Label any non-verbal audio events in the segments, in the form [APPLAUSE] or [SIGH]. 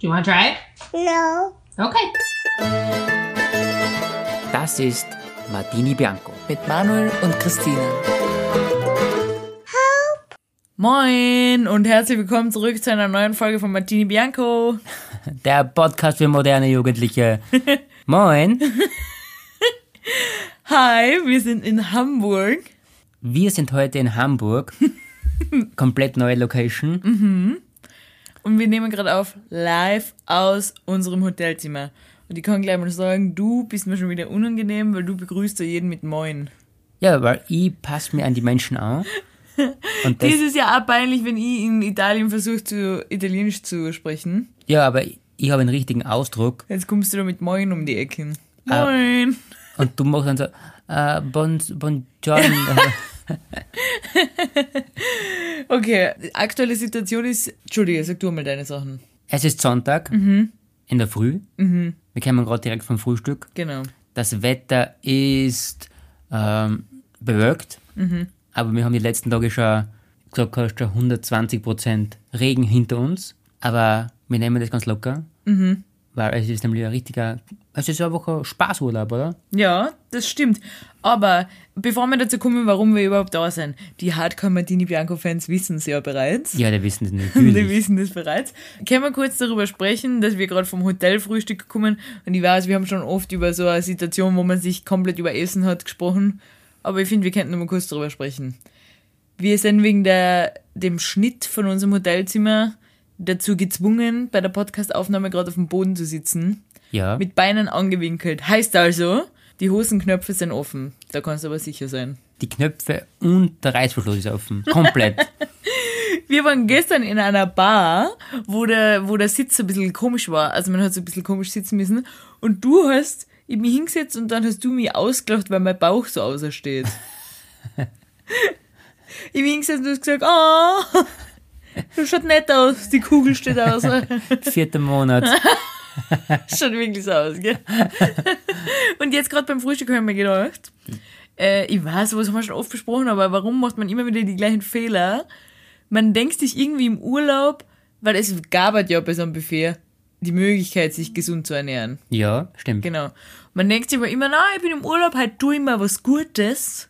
Do you want to try it? No. Okay. Das ist Martini Bianco. mit Manuel und Christine. Moin und herzlich willkommen zurück zu einer neuen Folge von Martini Bianco. [LAUGHS] Der Podcast für moderne Jugendliche. [LAUGHS] Moin. [LAUGHS] Hi, wir sind in Hamburg. Wir sind heute in Hamburg. Komplett neue Location. Und wir nehmen gerade auf live aus unserem Hotelzimmer. Und ich kann gleich mal sagen, du bist mir schon wieder unangenehm, weil du begrüßt ja jeden mit Moin. Ja, weil ich passe mir an die Menschen an. [LAUGHS] Und das, Das ist ja auch peinlich, wenn ich in Italien versuche, zu Italienisch zu sprechen. ja, aber ich habe einen richtigen Ausdruck. Jetzt kommst du da mit Moin um die Ecke. Ah. Moin. Und du machst dann so, äh, bon, buongiorno. [LAUGHS] [LAUGHS] Okay, die aktuelle Situation ist, Entschuldige, sag du mal deine Sachen. es ist Sonntag. In der Früh. Wir kommen gerade direkt vom Frühstück. Genau. Das Wetter ist ähm, bewölkt, aber wir haben die letzten Tage schon gesagt, hast schon 120% Regen hinter uns. Aber wir nehmen das ganz locker, weil es ist nämlich ein richtiger, es ist einfach ein Spaßurlaub, oder? Ja, das stimmt. Aber bevor wir dazu kommen, warum wir überhaupt da sind, die Hardcore Martini Bianco Fans wissen es ja bereits. Ja, die wissen das [LAUGHS] Die natürlich. wissen das bereits. Können wir kurz darüber sprechen, dass wir gerade vom Hotelfrühstück kommen und ich weiß, wir haben schon oft über so eine Situation, wo man sich komplett über Essen hat gesprochen, aber ich finde, wir könnten noch mal kurz darüber sprechen. Wir sind wegen der, dem Schnitt von unserem Hotelzimmer dazu gezwungen, bei der Podcastaufnahme gerade auf dem Boden zu sitzen, Ja, mit Beinen angewinkelt. Heißt also, die Hosenknöpfe sind offen. Da kannst du aber sicher sein. die Knöpfe und der Reißverschluss ist offen. Komplett. [LAUGHS] Wir waren gestern in einer Bar, wo der, wo der Sitz ein bisschen komisch war. Also man hat so ein bisschen komisch sitzen müssen. Und du hast ich mich hingesetzt und dann hast du mich ausgelacht, weil mein Bauch so außersteht. [LAUGHS] ich bin hingesetzt und du hast gesagt, oh, das schaut nett aus, die Kugel steht aus. [LAUGHS] Vierter Monat. [LAUGHS] schaut wirklich so aus, gell? [LAUGHS] und jetzt gerade beim Frühstück habe ich mir gedacht, äh, ich weiß, was haben wir schon oft besprochen, aber warum macht man immer wieder die gleichen Fehler? Man denkt sich irgendwie im Urlaub, weil es gab halt ja bei so einem Buffet die Möglichkeit, sich gesund zu ernähren. Ja, stimmt. Genau. Man denkt sich aber immer, na, ich bin im Urlaub, halt tu ich mal was Gutes.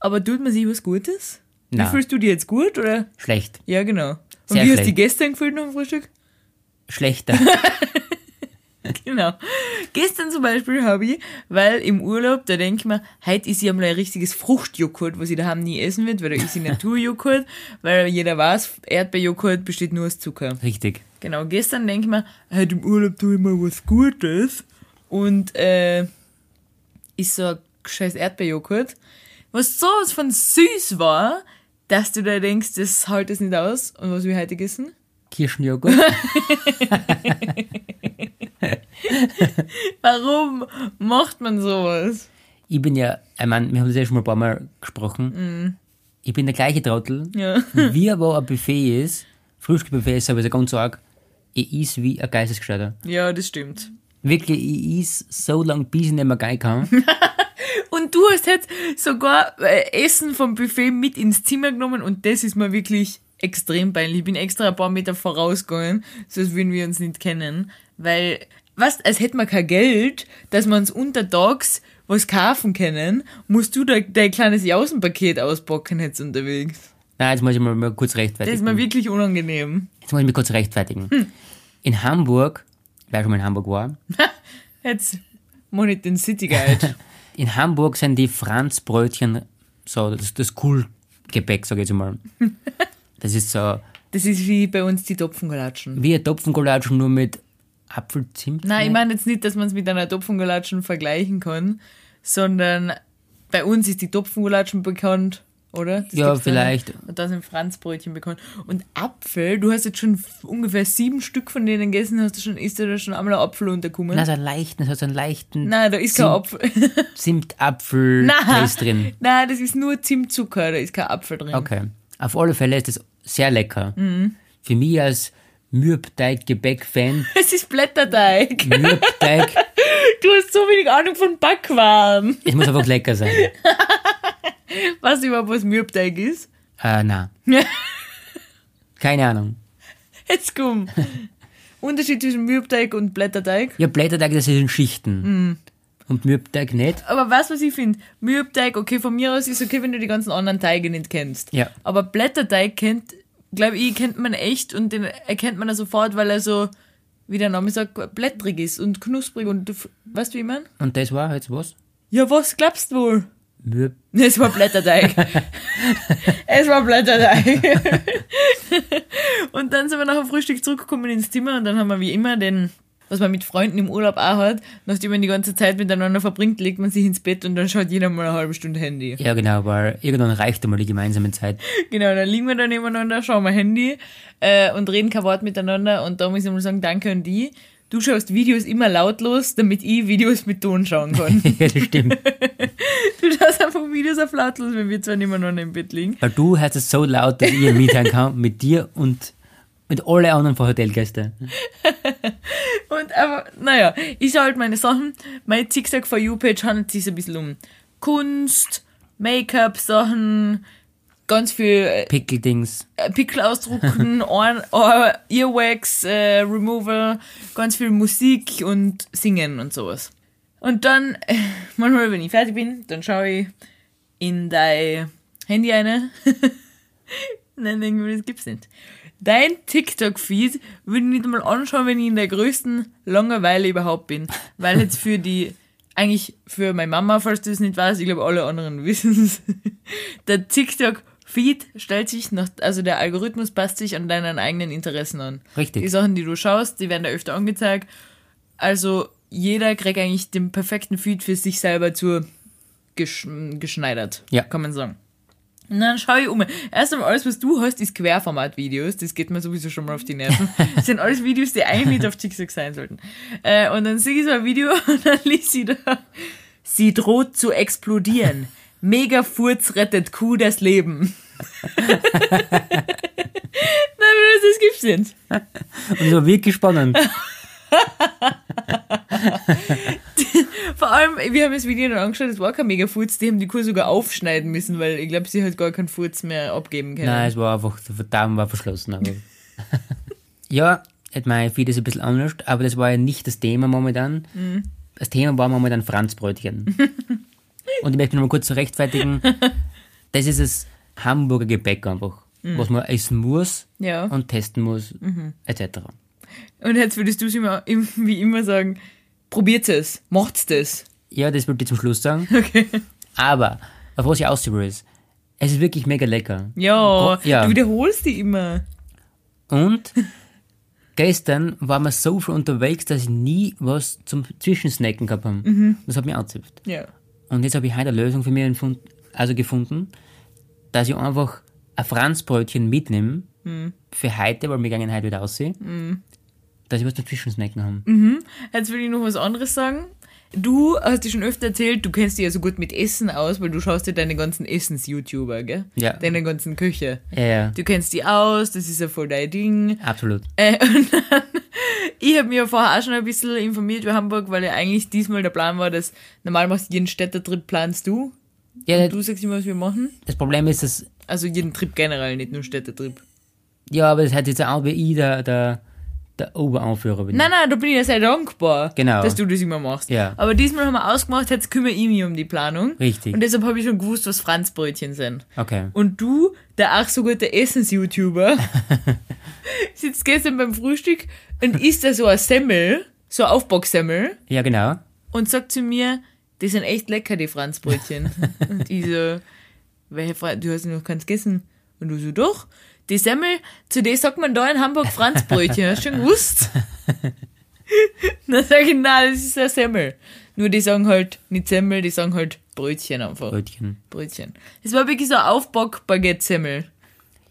Aber tut man sich was Gutes? Wie Na. fühlst du dich jetzt gut, oder? Schlecht. Ja, genau. Und Sehr wie hast du schlecht. dich gestern gefühlt nach dem Frühstück? Schlechter. [LAUGHS] Genau. Gestern zum Beispiel habe ich, weil im Urlaub, da denke ich mir, heute ist ja mal ein richtiges Fruchtjoghurt, was ich daheim nie essen wird, weil da ist ja Naturjoghurt, [LAUGHS] weil jeder weiß, Erdbeerjoghurt besteht nur aus Zucker. Richtig. Genau, gestern denke ich mir, heute im Urlaub tue ich mal was Gutes und äh, ist so ein scheiß Erdbeerjoghurt, was sowas von süß war, dass du da denkst, das hält es nicht aus. Und was wir heute gegessen? Kirschenjoghurt. [LAUGHS] Warum macht man sowas? Ich bin ja, ich meine, wir haben das ja schon mal ein paar Mal gesprochen. Ich bin der gleiche Trottel. Ja. Wie aber ein Buffet ist, Frühstücksbuffet ist sowieso ganz arg, ich is wie ein Geistesgescheider. Ja, das stimmt. Wirklich, ich is so lange, bis ich nicht mehr gehen kann. [LAUGHS] Und du hast jetzt sogar äh, Essen vom Buffet mit ins Zimmer genommen und das ist mir wirklich extrem peinlich. Ich bin extra ein paar Meter vorausgegangen, so als würden wir uns nicht kennen, weil, was, als hätten wir kein Geld, dass wir uns untertags was kaufen können, musst du da dein kleines Jausenpaket auspacken jetzt unterwegs. Nein, jetzt muss ich mal, mal kurz Das ist rechtfertigen. mir wirklich unangenehm. Jetzt muss ich mich kurz rechtfertigen. In Hamburg, wer schon mal in Hamburg war, [LAUGHS] Jetzt ich den City Guide. [LAUGHS] in Hamburg sind die Franzbrötchen so das, das Cool-Gebäck, sag ich jetzt mal. [LAUGHS] Das ist so Das ist wie bei uns die Topfengalatschen. wie ein Topfengoulaschen, nur mit Apfelzimt. Nein, ich meine jetzt nicht, dass man es mit einer Topfengalatschen vergleichen kann, sondern bei uns ist die Topfengalatschen bekannt, oder? Das Ja, vielleicht. nicht. Und da sind Franzbrötchen bekannt. Und Apfel, du hast jetzt schon ungefähr sieben Stück von denen gegessen, hast du schon, ist da schon einmal ein Apfel untergekommen? Na, so einen leichten, so einen leichten Nein, da ist kein Apfel. [LAUGHS] Zimtapfel Nein, ist drin. nein, das ist nur Zimtzucker, da ist kein Apfel drin. Okay. Auf alle Fälle ist das sehr lecker. Mhm. Für mich als Mürbteig-Gebäck-Fan, [LAUGHS] Es ist Blätterteig. Mürbteig, [LAUGHS] Du hast so wenig Ahnung von Backwaren. es muss einfach lecker sein. Weißt du überhaupt, was Mürbteig ist? Äh, na. [LAUGHS] Keine Ahnung. Jetzt komm. Unterschied zwischen Mürbteig und Blätterteig. Ja, Blätterteig, das ist in Schichten. Mhm. Und Mürbteig nicht. Aber weißt du, was ich finde? Mürbteig, okay, von mir aus ist okay, wenn du die ganzen anderen Teige nicht kennst. Ja. Aber Blätterteig kennt, glaube ich, kennt man echt und den erkennt man ja sofort, weil er so, wie der Name sagt, blättrig ist und knusprig und du, weißt du, wie ich mein? Und das war jetzt was? Ja, was glaubst du wohl? Mürb. Es war Blätterteig. [LAUGHS] es war Blätterteig. und dann sind wir nach dem Frühstück zurückgekommen ins Zimmer und dann haben wir wie immer den, was man mit Freunden im Urlaub auch hat, nachdem man die ganze Zeit miteinander verbringt, legt man sich ins Bett und dann schaut jeder mal eine halbe Stunde Handy. Ja, genau, weil irgendwann reicht einmal die gemeinsame Zeit. Genau, dann liegen wir da nebeneinander, schauen wir Handy äh, und reden kein Wort miteinander und da muss ich mal sagen, danke an die. Du schaust Videos immer lautlos, damit ich Videos mit Ton schauen kann. [LAUGHS] ja, das stimmt. [LAUGHS] du schaust einfach Videos auf lautlos, wenn wir zwei nebeneinander im Bett liegen. Weil du hörst es so laut, dass ich mithören kann mit dir und mit allen anderen von Hotelgästen. [LAUGHS] Und aber, naja, ich schaue halt meine Sachen. Meine Zigzag for You Page handelt sich ein bisschen um Kunst, Make-up-Sachen, ganz viel äh, Pickeldings. Pickel ausdrucken, [LAUGHS] Ohren, Ohr, Earwax äh, Removal, ganz viel Musik und Singen und sowas. Und dann, äh, [LAUGHS] manchmal, wenn ich fertig bin, dann schaue ich in dein Handy eine. [LAUGHS] Nein, irgendwie, das gibt's nicht. Dein TikTok-Feed würde ich nicht einmal anschauen, wenn ich in der größten Langeweile überhaupt bin. Weil jetzt für die, eigentlich für meine Mama, falls du es nicht weißt, ich glaube alle anderen wissen es, der TikTok-Feed stellt sich nach, also der Algorithmus passt sich an deinen eigenen Interessen an. Richtig. Die Sachen, die du schaust, die werden da öfter angezeigt. Also jeder kriegt eigentlich den perfekten Feed für sich selber zu gesch geschneidert. Ja. Kann man sagen. Und dann schaue ich um. Erst einmal alles, was du hast, ist Querformat-Videos. Das geht mir sowieso schon mal auf die Nerven. [LAUGHS] Das sind alles Videos, die eigentlich nicht auf TikTok sein sollten. Äh, und dann sehe ich so ein Video [LAUGHS] und dann liest sie da. Sie droht zu explodieren. Mega Furz rettet Kuh das Leben. Nein, das gibt's nicht. Und es war wirklich spannend. [LAUGHS] Vor allem, wir haben das Video dann angeschaut, es war kein mega Furz, die haben die Kuh sogar aufschneiden müssen, weil ich glaube, sie hat gar keinen Furz mehr abgeben können. Nein, es war einfach, der Darm war verschlossen. Aber [LAUGHS] ja, hat mein Feed ist ein bisschen anders, aber das war ja nicht das Thema momentan. Das Thema war momentan Franzbrötchen. [LAUGHS] Und ich möchte noch mal kurz so rechtfertigen, das ist das Hamburger Gebäck einfach, was man essen muss Ja. und testen muss, etc. Und jetzt würdest du es immer, im- wie immer sagen, probiert es, macht's das. Ja, das würde ich zum Schluss sagen. [LAUGHS] Okay. Aber, auf was ich aus will, ist, es ist wirklich mega lecker. Ja, Ja. du wiederholst die immer. Und [LAUGHS] gestern waren wir so viel unterwegs, dass ich nie was zum Zwischensnacken gehabt habe. Das hat mich angezipft. Ja. Und jetzt habe ich heute eine Lösung für mich also gefunden, dass ich einfach ein Franzbrötchen mitnehme für heute, weil wir gehen heute wieder aussehen, dass ich was zum Zwischensnacken habe. Jetzt will ich noch was anderes sagen. Du hast dir schon öfter erzählt, du kennst dich ja so gut mit Essen aus, weil du schaust dir deine ganzen Essens-YouTuber, gell? Ja. Deine ganzen Köche. Ja, ja, Du kennst die aus, das ist ja voll dein Ding. absolut. Äh, [LAUGHS] und dann, ich habe mich ja vorher auch schon ein bisschen informiert über Hamburg, weil ja eigentlich diesmal der Plan war, dass normal machst jeden Städtertrip planst du. Ja, Du sagst immer, was wir machen. das Problem ist, dass, Also jeden Trip generell, nicht nur Städtertrip. ja, aber das hat jetzt auch wie ich der, der, der Oberanführer bin. Nein, nein, da bin ich ja sehr dankbar, Genau. dass du das immer machst. Ja. Aber diesmal haben wir ausgemacht, jetzt kümmere ich mich um die Planung. Richtig. Und deshalb habe ich schon gewusst, was Franzbrötchen sind. Okay. Und du, der ach so gute Essens-YouTuber, [LAUGHS] sitzt gestern beim Frühstück und isst da so ein Semmel, so ein Aufbacksemmel, Ja, genau. und sagt zu mir, die sind echt lecker, die Franzbrötchen. [LAUGHS] und ich so, welche Fra du hast noch keins gegessen. Und du so, doch, die Semmel, zu denen sagt man da in Hamburg Franzbrötchen, hast du schon gewusst? [LAUGHS] Dann sag ich, nein, das ist ein Semmel. Nur die sagen halt nicht Semmel, die sagen halt Brötchen einfach. Brötchen. Brötchen. Es war wirklich so ein Aufback-Baguette-Semmel.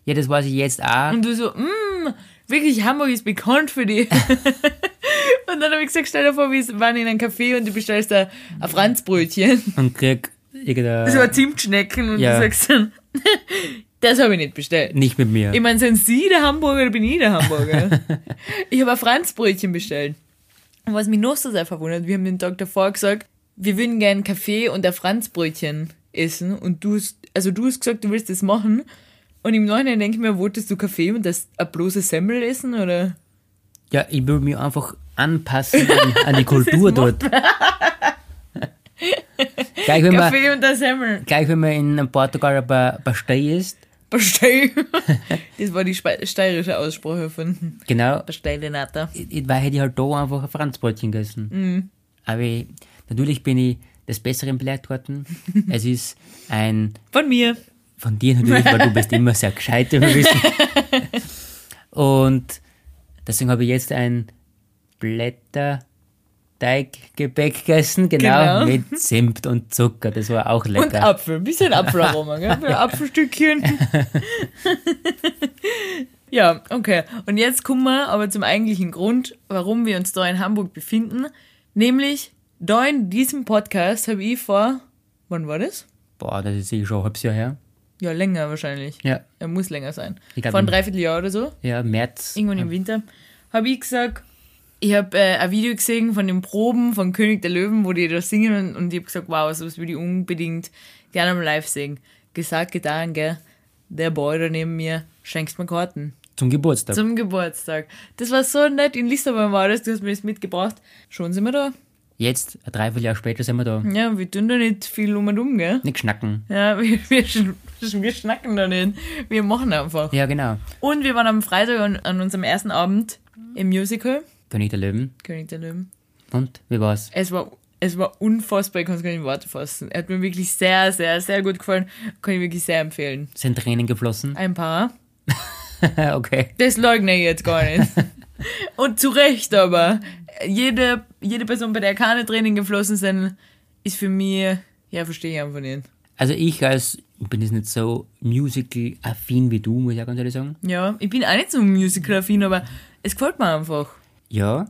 Ja, das weiß ich jetzt auch. Und du so, mmm, wirklich, Hamburg ist bekannt für die. [LAUGHS] und dann habe ich gesagt, stell dir vor, wir waren in einem Café und du bestellst da ein Franzbrötchen. Und krieg irgendein... So ein Zimtschnecken und Ja. du sagst dann, [LAUGHS] das habe ich nicht bestellt. Nicht mit mir. Ich meine, sind Sie der Hamburger oder bin ich der Hamburger? [LAUGHS] ich habe ein Franzbrötchen bestellt. Und was mich noch so sehr verwundert, wir haben den Tag davor gesagt, wir würden gerne einen Kaffee und ein Franzbrötchen essen. Und du hast, also du hast gesagt, du willst das machen. Und im Nachhinein denke ich mir, wolltest du Kaffee und das ein bloßes Semmel essen, oder? Ja, ich will mich einfach anpassen an, an die [LAUGHS] Kultur dort. [LAUGHS] gleich, wenn man, Kaffee und der Semmel. gleich wenn man in Portugal ein paar Pastei isst, Pastei. [LAUGHS] Das war die steirische Aussprache von genau, Pastei Renata. ich, weil hätte ich halt da einfach ein Franzbrötchen gegessen. Mhm. Aber ich, natürlich bin ich des Besseren belehrt worden. es ist ein, Von mir. von dir natürlich, weil du bist immer sehr gescheit. Und deswegen habe ich jetzt ein Blätterteiggebäck gegessen, genau, Genau. mit Zimt und Zucker. Das war auch lecker. Und Apfel. Ein bisschen Apfelaroma, gell? Ein [LAUGHS] Apfelstückchen. [LAUGHS] ja, okay. Und jetzt kommen wir aber zum eigentlichen Grund, warum wir uns da in Hamburg befinden. Nämlich, da in diesem Podcast habe ich vor, wann war das? Boah, das ist sicher schon ein halbes Jahr her. Ja, länger wahrscheinlich. Ja, Er muss länger sein. Ich glaub, Vor einem Dreivierteljahr oder so. ja, März. irgendwann im Winter, habe ich gesagt, ich habe äh, ein Video gesehen von den Proben von König der Löwen, wo die da singen und, ich habe gesagt, wow, sowas würde ich unbedingt gerne mal live sehen. Gesagt, getan, gell? Der Boy da neben mir schenkst mir Karten Zum Geburtstag. zum Geburtstag. Das war so nett, in Lissabon war das, du hast mir das mitgebracht. Schon sind wir da. Jetzt, ein Dreivierteljahr später, sind wir da. Ja, wir tun da nicht viel um und um, gell? Nicht schnacken. Ja, [LAUGHS] wir, wir, wir schnacken da nicht. Wir machen einfach. Ja, genau. Und wir waren am Freitag an, an unserem ersten Abend im Musical, König der Löwen. König der Löwen. Und, wie war's? Es war, es war unfassbar, ich kann es gar nicht in Worte fassen. Er hat mir wirklich sehr, sehr, sehr gut gefallen. Kann ich wirklich sehr empfehlen. Sind Tränen geflossen? Ein paar. [LAUGHS] okay. Das leugne ich jetzt gar nicht. [LAUGHS] Und zu Recht aber. Jede, jede Person, bei der keine Tränen geflossen sind, ist für mich, ja, verstehe ich einfach nicht. Also ich als, ich bin jetzt nicht so musical-affin wie du, muss ich auch ganz ehrlich sagen. Ja, ich bin auch nicht so musical-affin, aber es gefällt mir einfach. Ja,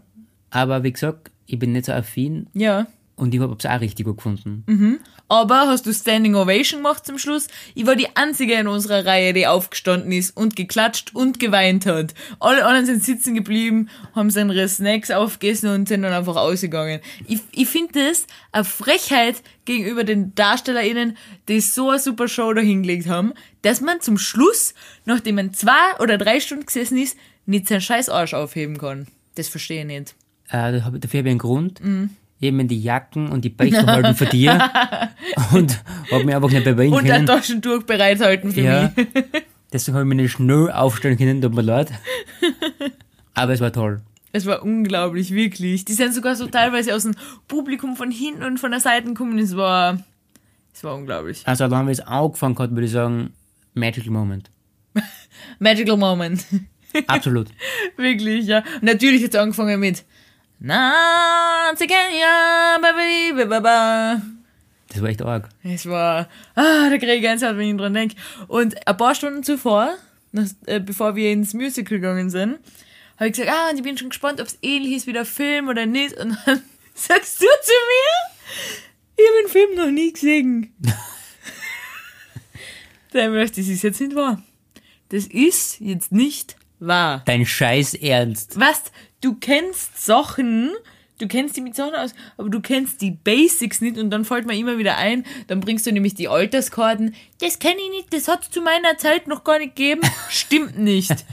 aber wie gesagt, ich bin nicht so affin Ja. und ich habe es auch richtig gut gefunden. Aber hast du Standing Ovation gemacht zum Schluss? Ich war die einzige in unserer Reihe, die aufgestanden ist und geklatscht und geweint hat. Alle anderen sind sitzen geblieben, haben seine Snacks aufgegessen und sind dann einfach ausgegangen. Ich, ich finde das eine Frechheit gegenüber den DarstellerInnen, die so eine super Show da hingelegt haben, dass man zum Schluss, nachdem man zwei oder drei Stunden gesessen ist, nicht seinen scheiß Arsch aufheben kann. Das verstehe ich nicht. Äh, dafür habe ich einen Grund. Eben die Jacken und die Becher halten [LAUGHS] für dir. und habe mich einfach nicht bewegen Und können. Taschentuch bereithalten für Ja. mich. [LAUGHS] Deswegen habe ich mich nicht schnell aufstellen können, tut mir leid. [LAUGHS] Aber es war toll. Es war unglaublich, wirklich. Die sind sogar so teilweise aus dem Publikum von hinten und von der Seite gekommen. Es war, es war unglaublich. Also allein, wie es angefangen hat, würde ich sagen, Magical Moment. Magical Moment. Absolut. [LAUGHS] wirklich, ja. Und natürlich hat es angefangen mit. Das war echt arg. Es war, ah, da kriege ich Gänsehaut, wenn ich dran denke. Und ein paar Stunden zuvor, äh, bevor wir ins Musical gegangen sind, habe ich gesagt, ah, und ich bin schon gespannt, ob es ähnlich ist wie der Film oder nicht. Und dann [LAUGHS] sagst du zu mir, ich habe den Film noch nie gesehen. [LAUGHS] Dann hab ich gedacht, das ist jetzt nicht wahr. Das ist jetzt nicht wahr. Dein Scheiß Ernst. Was? Du kennst Sachen, du kennst die mit Sachen aus, aber du kennst die Basics nicht und dann fällt mir immer wieder ein, dann bringst du nämlich die Alterskarten. Das kenne ich nicht, das hat es zu meiner Zeit noch gar nicht gegeben. [LAUGHS] Stimmt nicht.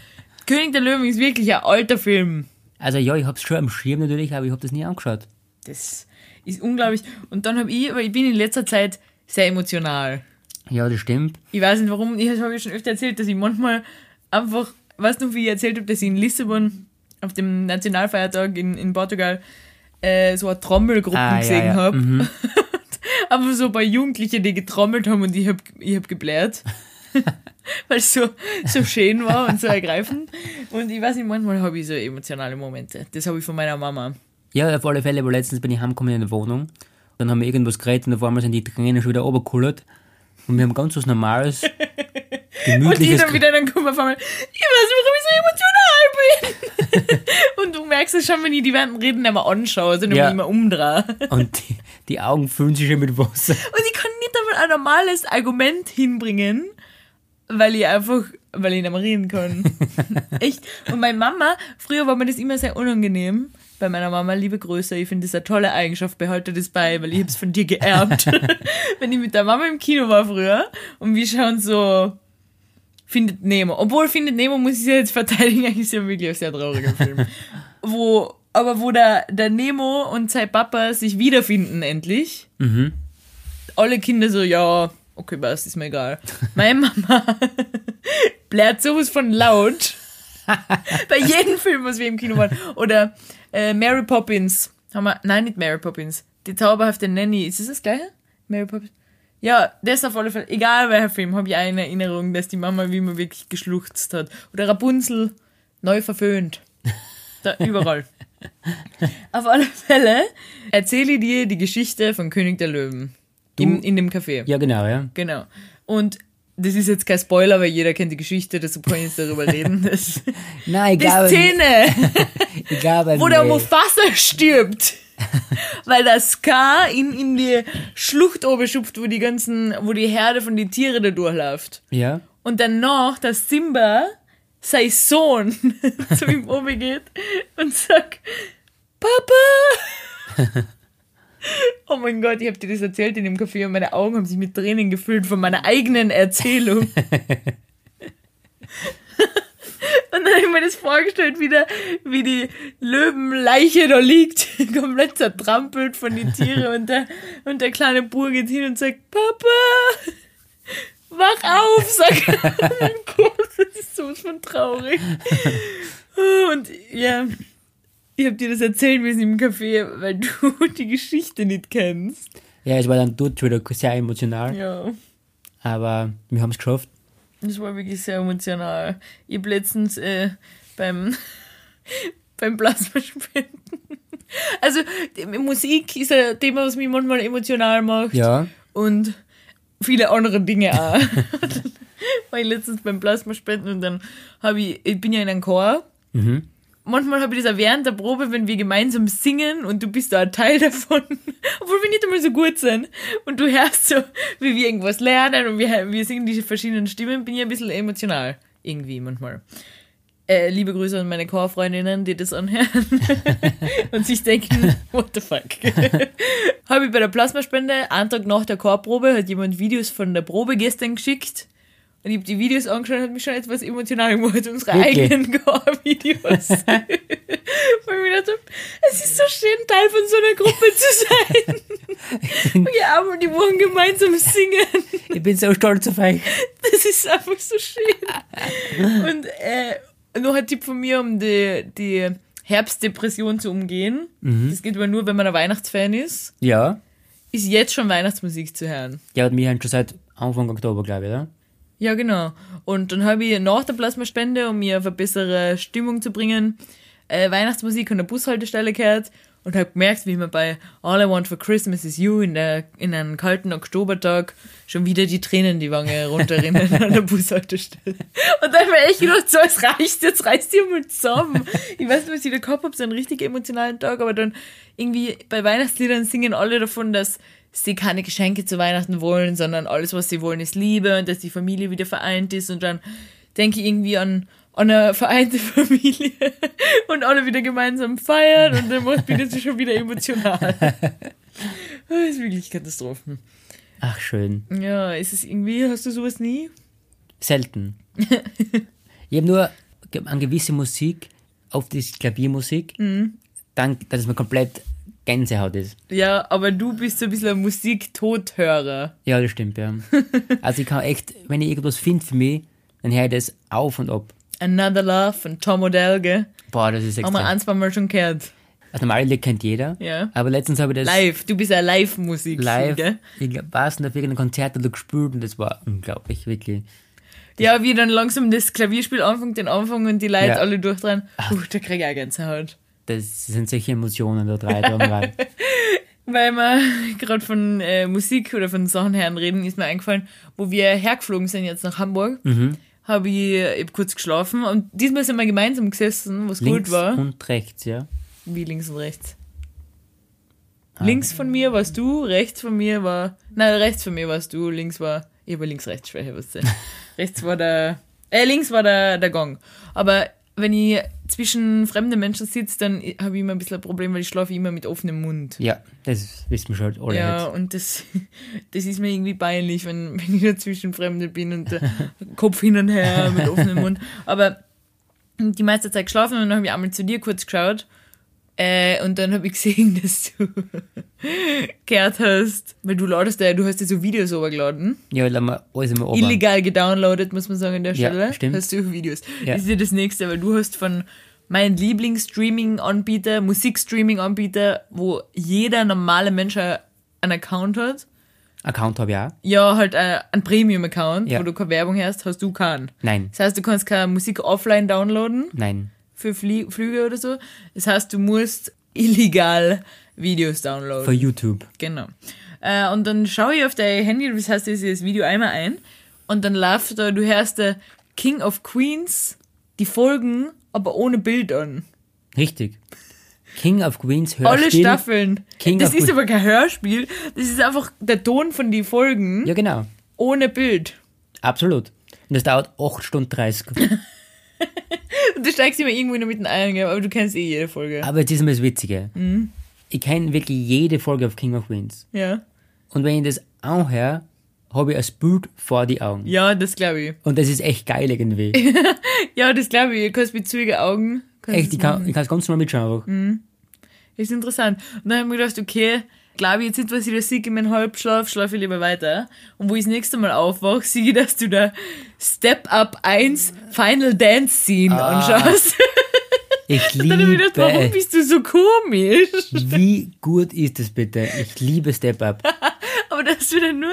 König der Löwen ist wirklich ein alter Film. Also ja, ich hab's schon am Schirm natürlich, aber ich hab das nie angeschaut. Das ist unglaublich. Und dann habe ich, aber ich bin in letzter Zeit sehr emotional. Ja, das stimmt. Ich weiß nicht warum, ich habe ja schon öfter erzählt, dass ich manchmal einfach, weißt du, wie ich erzählt habe, dass ich in Lissabon auf dem Nationalfeiertag in, in Portugal äh, so eine Trommelgruppe Ah, ja, gesehen ja. habe. Mhm. [LAUGHS] Aber so bei Jugendlichen, die getrommelt haben und ich habe ich hab geblärt. [LAUGHS] Weil es so, so schön war und so ergreifend. Und ich weiß nicht, manchmal habe ich so emotionale Momente. Das habe ich von meiner Mama. Ja, auf alle Fälle, aber letztens bin ich heimgekommen in der Wohnung. Dann haben wir irgendwas geredet und auf einmal sind die Tränen schon wieder runtergekullert. Und wir haben ganz was Normales, [LAUGHS] Und die gemütliches... dann wieder dann kommen auf einmal, ich weiß nicht, warum ich so emotional bin. [LAUGHS] und du merkst es schon, wenn ich die während dem Reden immer anschaue, also Ja. immer umdrehe. [LAUGHS] und die, die Augen füllen sich schon mit Wasser. Und ich kann nicht einmal ein normales Argument hinbringen, weil ich einfach, weil ich nicht mehr reden kann. [LAUGHS] Echt. Und meine Mama, früher war mir das immer sehr unangenehm. Bei meiner Mama, liebe Grüße, ich finde das eine tolle Eigenschaft, behalte das bei, weil ich hab's von dir geerbt. Wenn ich mit der Mama im Kino war früher und wir schauen so Findet Nemo. Obwohl Findet Nemo muss ich jetzt verteidigen, [LAUGHS] eigentlich ist ja wirklich ein sehr trauriger Film. [LAUGHS] wo, aber wo der, der Nemo und sein Papa sich wiederfinden endlich. Mhm. Alle Kinder so, ja, okay, was, ist mir egal. Meine [LAUGHS] Mama blärt sowas von laut. Bei jedem Film, was wir im Kino waren. Oder äh, Mary Poppins. Haben wir, nein, nicht Mary Poppins. Die zauberhafte Nanny. Ist das das gleiche? Mary Poppins? Ja, das auf alle Fälle. Egal welcher Film, habe ich eine Erinnerung, dass die Mama wie immer wirklich geschluchzt hat. Oder Rapunzel, neu verföhnt. [LAUGHS] Da, überall. auf alle Fälle erzähle ich dir die Geschichte von König der Löwen. Im, in dem Café. Ja, genau, ja. Genau. Und das ist jetzt kein Spoiler, weil jeder kennt die Geschichte, deshalb kann ich jetzt darüber reden. [LAUGHS] Das, Nein, ich die glaube, Szene, [LAUGHS] ich glaube wo der. Mufasa stirbt. [LAUGHS] weil der Scar ihn in die Schlucht oben schupft, wo die ganzen, wo die Herde von den Tieren da durchläuft. Ja. Und danach, dass Simba, sein Sohn, [LAUGHS] zu ihm oben geht und sagt, Papa! [LAUGHS] Oh mein Gott, ich habe dir das erzählt in dem Café und meine Augen haben sich mit Tränen gefüllt von meiner eigenen Erzählung. [LAUGHS] Und dann habe ich mir das vorgestellt, wie, der, wie die Löwenleiche da liegt, [LAUGHS] komplett zertrampelt von den Tieren und der, und der kleine Bur geht hin und sagt, Papa, wach auf, er. Oh [LAUGHS] mein Gott, das ist sowas von traurig. Und ja, ich habe dir das erzählt, wir sind im Café, weil du die Geschichte nicht kennst. Ja, es war dann dort wieder sehr emotional, Ja. aber wir haben es geschafft. Das war wirklich sehr emotional. Ich habe letztens äh, beim, [LAUGHS] beim Plasmaspenden. Also, Musik ist ein Thema, was mich manchmal emotional macht. Ja. Und viele andere Dinge auch. [LAUGHS] War ich letztens beim Plasmaspenden und dann habe ich, ich bin ja in einem Chor. Mhm. Manchmal habe ich das auch während der Probe, wenn wir gemeinsam singen und du bist da ein Teil davon, [LAUGHS] obwohl wir nicht einmal so gut sind. Und du hörst so, wie wir irgendwas lernen und wir, wir singen diese verschiedenen Stimmen, bin ich ein bisschen emotional. Irgendwie manchmal. Äh, liebe Grüße an meine Chorfreundinnen, die das anhören [LAUGHS] und sich denken, what the fuck. [LAUGHS] habe ich bei der Plasmaspende, einen Tag nach der Chorprobe, hat jemand Videos von der Probe gestern geschickt. Und ich habe die Videos angeschaut und hat mich schon etwas emotional gemacht, unsere Wirklich? eigenen [LAUGHS] Chorvideos. [LAUGHS] Weil ich mir gedacht hab, es ist so schön, Teil von so einer Gruppe zu sein. [LAUGHS] Und die Armen, die wollen gemeinsam singen. Ich bin so stolz auf euch. Das ist einfach so schön. Und äh, noch ein Tipp von mir, um die, die Herbstdepression zu umgehen. Das geht aber nur, wenn man ein Weihnachtsfan ist. Ja. Ist jetzt schon Weihnachtsmusik zu hören. Ja, und wir haben schon seit Anfang Oktober, glaube ich, oder? Ja, genau. Und dann habe ich nach der Plasmaspende, um mir auf eine bessere Stimmung zu bringen, äh, Weihnachtsmusik an der Bushaltestelle gehört und habe gemerkt, wie mir bei All I Want for Christmas is You in, der, in einem kalten Oktobertag schon wieder die Tränen die Wange runterrinnen an der Bushaltestelle. [LAUGHS] Und dann war ich gedacht, so, es reicht, jetzt reißt ihr mal zusammen. Ich weiß nicht, was ich da gehabt habe, so einen richtig emotionalen Tag, aber dann irgendwie bei Weihnachtsliedern singen alle davon, dass sie keine Geschenke zu Weihnachten wollen, sondern alles, was sie wollen, ist Liebe und dass die Familie wieder vereint ist und dann denke ich irgendwie an, an eine vereinte [LAUGHS] Familie und alle wieder gemeinsam feiern und dann bin ich schon wieder emotional. [LAUGHS] Das ist wirklich Katastrophen. Ach, schön. Ja, ist es irgendwie, hast du sowas nie? Selten. [LAUGHS] ich habe nur an gewisse Musik, auf die Klaviermusik, Mhm. dann, dass es mir komplett Gänsehaut ist. Ja, aber du bist so ein bisschen ein Musik-Tothörer. Ja, das stimmt, ja. [LAUGHS] Also ich kann echt, wenn ich irgendwas finde für mich, dann höre ich das auf und ab. Another Love von Tom Odell, gell? Boah, das ist Haben wir extrem. ein, zwei Mal schon gehört. Das normale Lied kennt jeder. Ja. Aber letztens habe ich das Live, du bist ja Live-Musik, live, gell? ich weiß nicht, auf irgendeinem Konzert oder gespielt und das war unglaublich, wirklich. Ja, wie dann langsam das Klavierspiel anfängt, den Anfang und die Leute Ja. alle durchdrehen. Uh, da krieg ich auch Gänsehaut. Das sind solche Emotionen da drei rein. [LAUGHS] Weil wir gerade von äh, Musik oder von Sachen her reden, ist mir eingefallen, wo wir hergeflogen sind jetzt nach Hamburg, Mhm. habe ich, ich hab kurz geschlafen und diesmal sind wir gemeinsam gesessen, was Links gut war. und rechts, ja. Wie links und rechts. Ah. Links von mir warst du, rechts von mir war, nein, rechts von mir warst du, links war, ich habe links-rechts-Schwäche, was du. [LAUGHS] rechts war der, äh, links war der, der Gong. Aber wenn ich zwischen fremden Menschen sitze, dann habe ich immer ein bisschen ein Problem, weil ich schlafe immer mit offenem Mund. Ja, das wissen wir schon alle Ja, jetzt. und das, [LAUGHS] das ist mir irgendwie peinlich, wenn, [LAUGHS] wenn ich dazwischen Fremde bin und der Kopf hin und her mit offenem Mund. [LAUGHS] Aber die meiste Zeit geschlafen und dann habe ich einmal zu dir kurz geschaut Äh, und dann habe ich gesehen, [LAUGHS] dass du gehört hast, weil du ladest ja, du hast ja so Videos runtergeladen. Ja, lassen wir alles immer oben. Illegal gedownloadet, muss man sagen, an der Ja, Stelle. stimmt. Hast du Videos. Ja. Das ist ja das nächste, weil du hast von meinem Lieblingsstreaming-Anbieter, Musikstreaming-Anbieter, wo jeder normale Mensch einen Account hat. Account habe ich auch. Ja, halt äh, ein Premium-Account, Ja. wo du keine Werbung hast, hast du keinen. Nein, Das heißt, du kannst keine Musik offline downloaden nein. Für Flie Flüge oder so. Das heißt, du musst illegal Videos downloaden. Für YouTube. Genau. Äh, und dann schaue ich auf dein Handy, das heißt, ich sehe das Video einmal ein und dann läuft da, du hörst der King of Queens, die Folgen, aber ohne Bild an. Richtig. King of Queens Alle Hörspiel. Staffeln. King das of ist Que- aber kein Hörspiel, das ist einfach der Ton von den Folgen Ja, genau. ohne Bild. Absolut. Und das dauert 8 Stunden 30. [LAUGHS] Und du steigst immer irgendwo in der Mitte ein, aber du kennst eh jede Folge. Aber jetzt ist mir das Witzige. Mhm. Ich kenne wirklich jede Folge auf King of Queens. Ja. Und wenn ich das anhöre, habe ich ein Bild vor die Augen. Ja, das glaube ich. Und das ist echt geil irgendwie. [LAUGHS] Ja, das glaube ich. Du kannst mit zügigen Augen. echt, es ich kann, ich kann es ganz normal mitschauen. Einfach. Mhm. Ist interessant. Und dann habe ich mir gedacht, okay, glaube ich jetzt nicht, was ich da sehe in meinem Halbschlaf, schlafe ich lieber weiter. Und wo ich das nächste Mal aufwache, sehe ich, dass du da Step Up 1 Final Dance Scene Ah. anschaust. Ich [LAUGHS] dann habe ich gedacht, warum liebe. bist du so komisch? Wie gut ist das bitte? Ich liebe Step Up. [LAUGHS] Aber dass du dann nur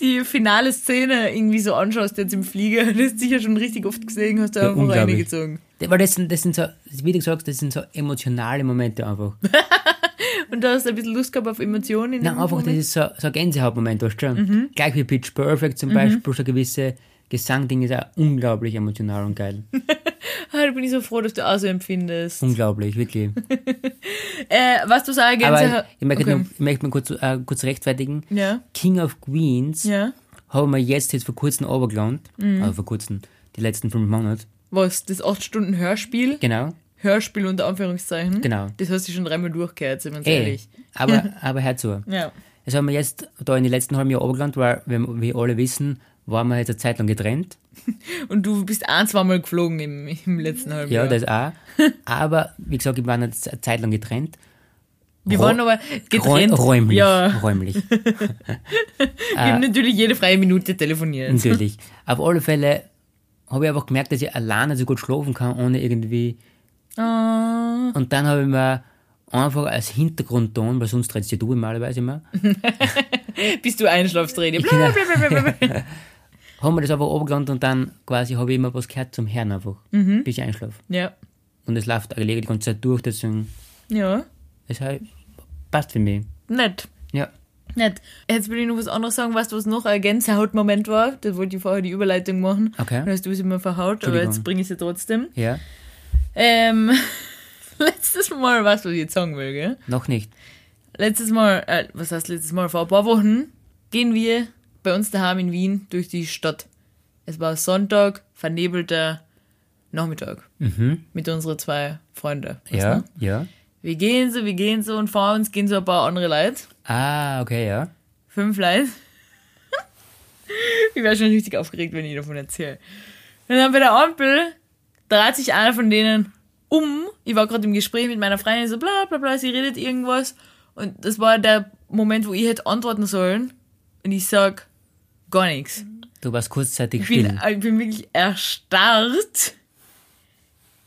die finale Szene irgendwie so anschaust, jetzt im Flieger, [LAUGHS] das hast du sicher schon richtig oft gesehen, hast du Ja, einfach reingezogen. Weil das sind, das sind so, wie du gesagt hast, das sind so emotionale Momente einfach. [LAUGHS] Und da hast du ein bisschen Lust gehabt auf Emotionen. in Nein, einfach, das Moment. ist so, so ein Gänsehautmoment, weißt du schon? Mhm. Gleich wie Pitch Perfect zum Beispiel, so gewisse Gesangdinge ist auch unglaublich emotional und geil. [LAUGHS] Ah, da bin ich so froh, dass du auch so empfindest. unglaublich, wirklich. [LAUGHS] Äh, was du sagen, Aber ich möchte, Okay. noch, ich möchte mal kurz, äh, kurz rechtfertigen. Ja, King of Queens ja. haben wir jetzt, jetzt vor kurzem runtergeladen. Mhm. Also vor kurzem, die letzten fünf Monate. Was, das 8-Stunden-Hörspiel? Genau, Hörspiel unter Anführungszeichen? genau. Das hast du schon dreimal durchgehört, sind wir uns Ey, ehrlich. aber, [LAUGHS] aber hör zu. Ja. Das haben wir jetzt da in den letzten halben Jahren runtergeladen, weil, wir, wie alle wissen, waren wir jetzt eine Zeit lang getrennt. [LAUGHS] Und du bist ein, zweimal geflogen im, im letzten halben Ja, Jahr. das auch. [LAUGHS] Aber, wie gesagt, wir waren eine Zeit lang getrennt. Wir waren aber getrennt. Räu- räumlich. Ja, Räumlich, wir haben natürlich jede freie Minute telefoniert. natürlich. Auf alle Fälle habe ich einfach gemerkt, dass ich alleine so gut schlafen kann, ohne irgendwie. Ah, Und dann habe ich mir einfach als Hintergrundton, weil sonst redest du normalerweise immer, [LAUGHS] bis du einschlafst, rede. Bla. [LAUGHS] haben wir das einfach runtergeladen und dann quasi habe ich immer was gehört zum Hören einfach, bis ich einschlafe. Ja. Und es läuft eigentlich die ganze Zeit durch, deswegen, Ja. es halt, passt für mich. Nett. Ja. Nett. Jetzt will ich noch was anderes sagen, weißt du, was noch ein Gänsehautmoment war? Da wollte ich vorher die Überleitung machen. Okay. Dann hast du es immer verhaut, aber jetzt bringe ich sie trotzdem. Ja, Ähm, [LAUGHS] letztes Mal, weißt du, was ich jetzt sagen will, gell? noch nicht. Letztes Mal, äh, was heißt letztes Mal? Vor ein paar Wochen gehen wir bei uns daheim in Wien durch die Stadt. Es war Sonntag, vernebelter Nachmittag Mhm. mit unseren zwei Freunden. Ja, du? ja. Wir gehen so, wir gehen so und vor uns gehen so ein paar andere Leute. Ah, okay, ja. Fünf Leute. [LAUGHS] ich wäre schon richtig aufgeregt, wenn ich davon erzähle. Und dann bei der Ampel dreht sich einer von denen um. Ich war gerade im Gespräch mit meiner Freundin, so bla bla bla, sie redet irgendwas. Und das war der Moment, wo ich hätte antworten sollen. Und ich sag gar nichts. Du warst kurzzeitig Ich bin, still. ich bin wirklich erstarrt.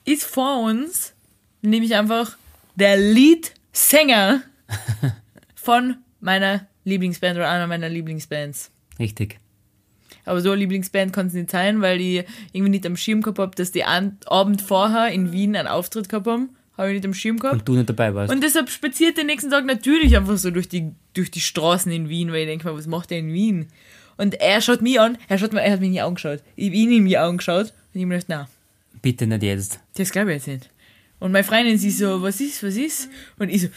Ist vor uns nämlich einfach der Leadsänger [LAUGHS] von meiner Lieblingsband oder einer meiner Lieblingsbands. Richtig. Aber so eine Lieblingsband kann es nicht sein, weil ich irgendwie nicht am Schirm gehabt habe, dass die an Abend vorher in Wien einen Auftritt gehabt haben. Habe ich nicht am Schirm gehabt. Und du nicht dabei warst. Und deshalb spaziert den nächsten Tag natürlich einfach so durch die, durch die Straßen in Wien, weil ich denke mir, was macht er in Wien? Und er schaut mich an, er schaut mir, er hat mich in die Augen geschaut. Ich habe ihn in die Augen geschaut und ich mir gedacht, na, Bitte nicht jetzt. das glaube ich jetzt nicht. Und meine Freundin, sie so, was ist, was ist? Und ich so,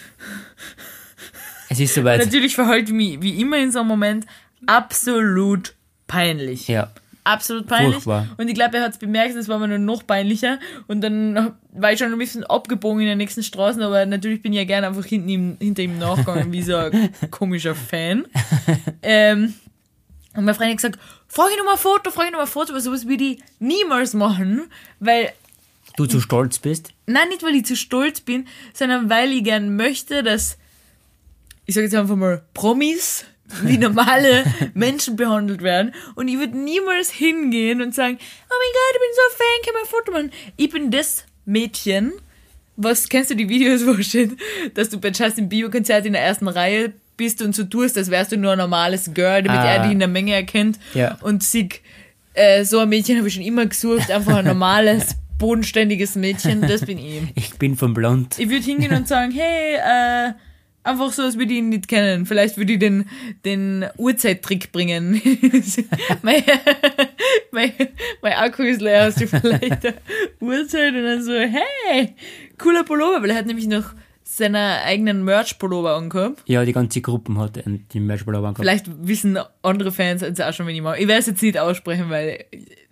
Es ist soweit. natürlich verhalte ich mich wie immer in so einem Moment absolut peinlich. Ja. Absolut peinlich. Furchtbar. Und ich glaube, er hat es bemerkt, das war mir nur noch peinlicher. Und dann war ich schon ein bisschen abgebogen in den nächsten Straßen, aber natürlich bin ich ja gerne einfach hinten ihm, hinter ihm nachgegangen, wie so ein [LAUGHS] komischer Fan. Ähm, und meine Freundin hat gesagt, frag ihn noch mal ein Foto, frag ihn noch mal ein Foto, aber sowas würde ich niemals machen, weil Du zu stolz bist? Nein, nicht weil ich zu stolz bin, sondern weil ich gern möchte, dass, ich sage jetzt einfach mal, Promis [LAUGHS] wie normale Menschen behandelt werden. Und ich würde niemals hingehen und sagen, oh mein Gott, ich bin so ein Fan, kann mein Foto machen. Ich bin das Mädchen, was, kennst du die Videos, wo steht, dass du bei Justin Bieber Konzert in der ersten Reihe bist und so tust, als wärst du nur ein normales Girl, damit Ah. er dich in der Menge erkennt. Ja. Und sie, äh, so ein Mädchen habe ich schon immer gesucht, einfach ein normales, [LAUGHS] bodenständiges Mädchen, das bin ich. Ich bin von blond. Ich würde hingehen und sagen, hey, äh, einfach so, als würde ich ihn nicht kennen. Vielleicht würde ich den, den Uhrzeittrick bringen. [LAUGHS] mein, mein, mein Akku ist leer, hast du vielleicht eine Uhrzeit? Und dann so, hey, cooler Pullover, weil er hat nämlich noch seine eigenen Merch-Pullover angehabt. Ja, die ganze Gruppe hat die Matchball angehabt. Vielleicht wissen andere Fans jetzt auch schon, wenn ich mal. Ich werde es jetzt nicht aussprechen, weil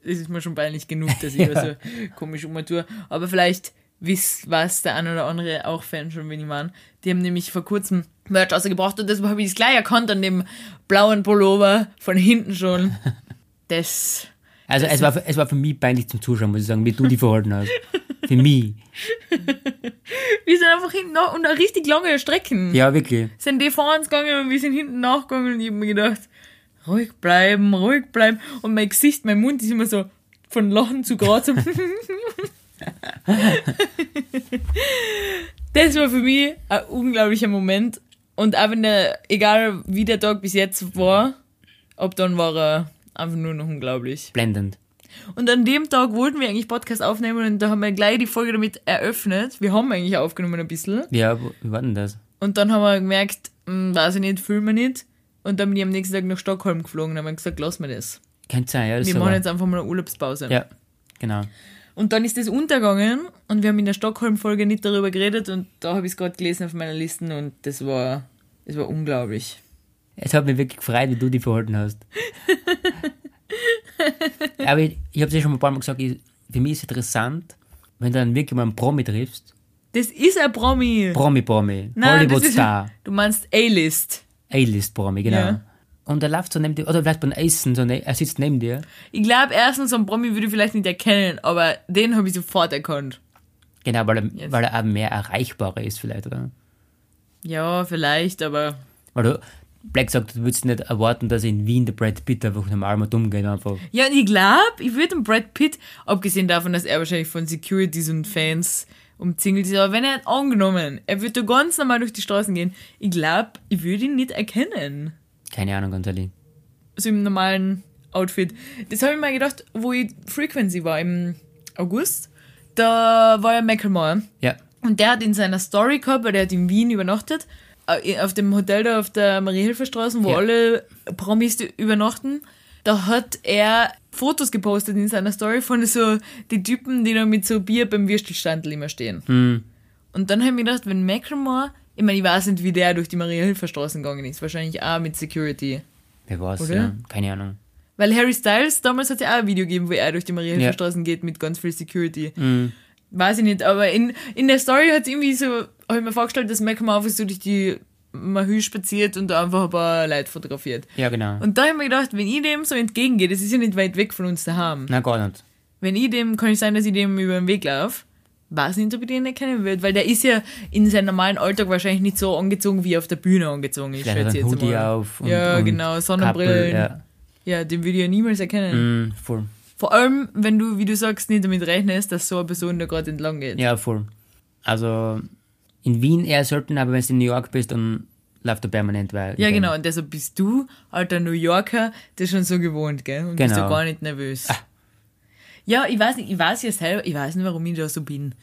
es ist mir schon peinlich genug, dass ich [LAUGHS] da so komisch umtue. Aber vielleicht wisst was der ein oder andere auch Fan schon, ich meine. Die haben nämlich vor kurzem Merch rausgebracht und deshalb habe ich es gleich erkannt an dem blauen Pullover von hinten schon. [LAUGHS] Das. Also es war, für- es war für mich peinlich zum Zuschauen, muss ich sagen, wie du die verhalten hast. Für mich. [LAUGHS] Wir sind einfach hinten nach und eine richtig lange Strecken. Ja, wirklich. Sind die vor uns gegangen und wir sind hinten nachgegangen und ich habe mir gedacht, ruhig bleiben, ruhig bleiben. Und mein Gesicht, mein Mund ist immer so von Lachen zu so. [LAUGHS] das war für mich ein unglaublicher Moment. Und auch wenn der, egal wie der Tag bis jetzt war, ab dann war er einfach nur noch unglaublich. Blendend. Und an dem Tag wollten wir eigentlich Podcast aufnehmen und da haben wir gleich die Folge damit eröffnet. Wir haben eigentlich aufgenommen ein bisschen. Ja, wie war denn das? Und dann haben wir gemerkt, hm, weiß ich nicht, filmen wir nicht. Und dann bin ich am nächsten Tag nach Stockholm geflogen und haben gesagt, lass mir das. Könnte sein, ja. Das Wir machen jetzt einfach mal eine Urlaubspause. Ja, genau. Und dann ist das untergegangen und wir haben in der Stockholm-Folge nicht darüber geredet und da habe ich es gerade gelesen auf meiner Liste und das war, das war unglaublich. Es hat mich wirklich gefreut, wie du die verhalten hast. [LAUGHS] Aber ich, ich habe es ja schon ein paar Mal gesagt, ich, für mich ist interessant, wenn du dann wirklich mal einen Promi triffst. Das ist ein Promi. Promi-Promi, Nein, das ist- Hollywood-Star, Du meinst A-List. A-List-Promi, genau. Ja. Und er läuft so neben dir, oder vielleicht beim Essen, so ne, er sitzt neben dir. Ich glaube, erstens, so einen Promi würde ich vielleicht nicht erkennen, aber den habe ich sofort erkannt. Genau, weil er, weil er auch mehr erreichbarer ist vielleicht, oder? Ja, vielleicht, aber Weil du, Black sagt, du würdest nicht erwarten, dass in Wien der Brad Pitt einfach normal mal dumm geht, einfach. Ja, und ich glaube, ich würde den Brad Pitt, abgesehen davon, dass er wahrscheinlich von Securities und Fans umzingelt ist, aber wenn er angenommen, er würde ganz normal durch die Straßen gehen, ich glaube, ich würde ihn nicht erkennen. Keine Ahnung, ganz ehrlich. So im normalen Outfit. Das habe ich mir gedacht, wo ich Frequency war im August. Da war ja Macklemore. Ja, Und der hat in seiner Story gehabt, weil der hat in Wien übernachtet, äh, auf dem Hotel da auf der Marie-Hilfer-Straße, wo Ja. alle Promis übernachten. Da hat er Fotos gepostet in seiner Story von so die Typen, die da mit so Bier beim Würstelstandel immer stehen. hm, Und dann habe ich mir gedacht, wenn Macklemore, ich meine, ich weiß nicht, wie der durch die Maria-Hilfer-Straßen gegangen ist, wahrscheinlich auch mit Security. wer weiß, Oder? ja. Keine Ahnung. Weil Harry Styles, damals hat es ja auch ein Video gegeben, wo er durch die Maria-Hilfer-Straßen geht mit ganz viel Security. Hm. Weiß ich nicht, aber in, in der Story hat es irgendwie so, habe ich mir vorgestellt, dass Macklemore einfach so durch die Mahü spaziert und da einfach ein paar Leute fotografiert. Ja, genau. Und da habe ich mir gedacht, wenn ich dem so entgegengehe, das ist ja nicht weit weg von uns daheim. Na, gar nicht. Wenn ich dem, kann es sein, dass ich dem über den Weg laufe. Weiß nicht, ob ich den erkennen würde, weil der ist ja in seinem normalen Alltag wahrscheinlich nicht so angezogen, wie er auf der Bühne angezogen ist. Vielleicht schätze er jetzt Hoodie mal. auf. Und, ja, und genau, Sonnenbrillen. Kappel, ja. ja. den würde ich ja niemals erkennen. Hm, voll. Vor allem, wenn du, wie du sagst, nicht damit rechnest, dass so eine Person da gerade entlang geht. Ja, voll. Also, in Wien eher selten, aber wenn du in New York bist, dann läuft er permanent, weil. Ja, genau. Und deshalb bist du, alter New Yorker, das schon so gewohnt, gell? Und bist Genau. ja gar nicht nervös. Ja, ich weiß nicht, ich weiß ja selber, ich weiß nicht, warum ich da so bin.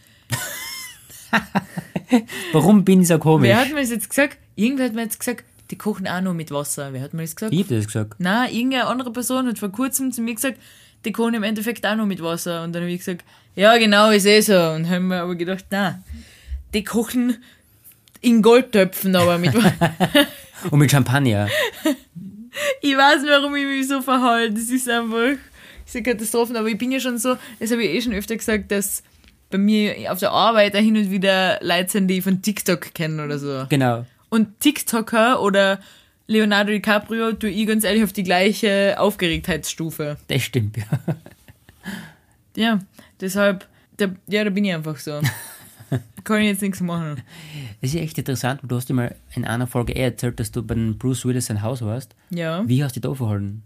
[LAUGHS] Warum bin ich so komisch? Wer hat mir das jetzt gesagt? Irgendwer hat mir jetzt gesagt, die kochen auch nur mit Wasser. Wer hat mir das gesagt? ich hab das gesagt. Na, irgendeine andere Person hat vor kurzem zu mir gesagt, die kochen im Endeffekt auch nur mit Wasser. Und dann habe ich gesagt, ja, genau, ist eh so. Und haben mir aber gedacht, na, die kochen in Goldtöpfen, aber mit Wasser. [LAUGHS] Und mit Champagner. [LAUGHS] Ich weiß nicht, warum ich mich so verhalte. Das ist einfach das ist eine Katastrophe. Aber ich bin ja schon so, das habe ich eh schon öfter gesagt, dass bei mir auf der Arbeit da hin und wieder Leute sind, die ich von TikTok kennen oder so. Genau. Und TikToker oder Leonardo DiCaprio tue ich ganz ehrlich auf die gleiche Aufgeregtheitsstufe. Das stimmt, ja. Ja, deshalb, Da, ja, da bin ich einfach so. [LAUGHS] Kann ich jetzt nichts machen. Das ist echt interessant, du hast dir mal in einer Folge eh erzählt, dass du bei Bruce Willis sein Haus warst. Ja. Wie hast du dich da verhalten?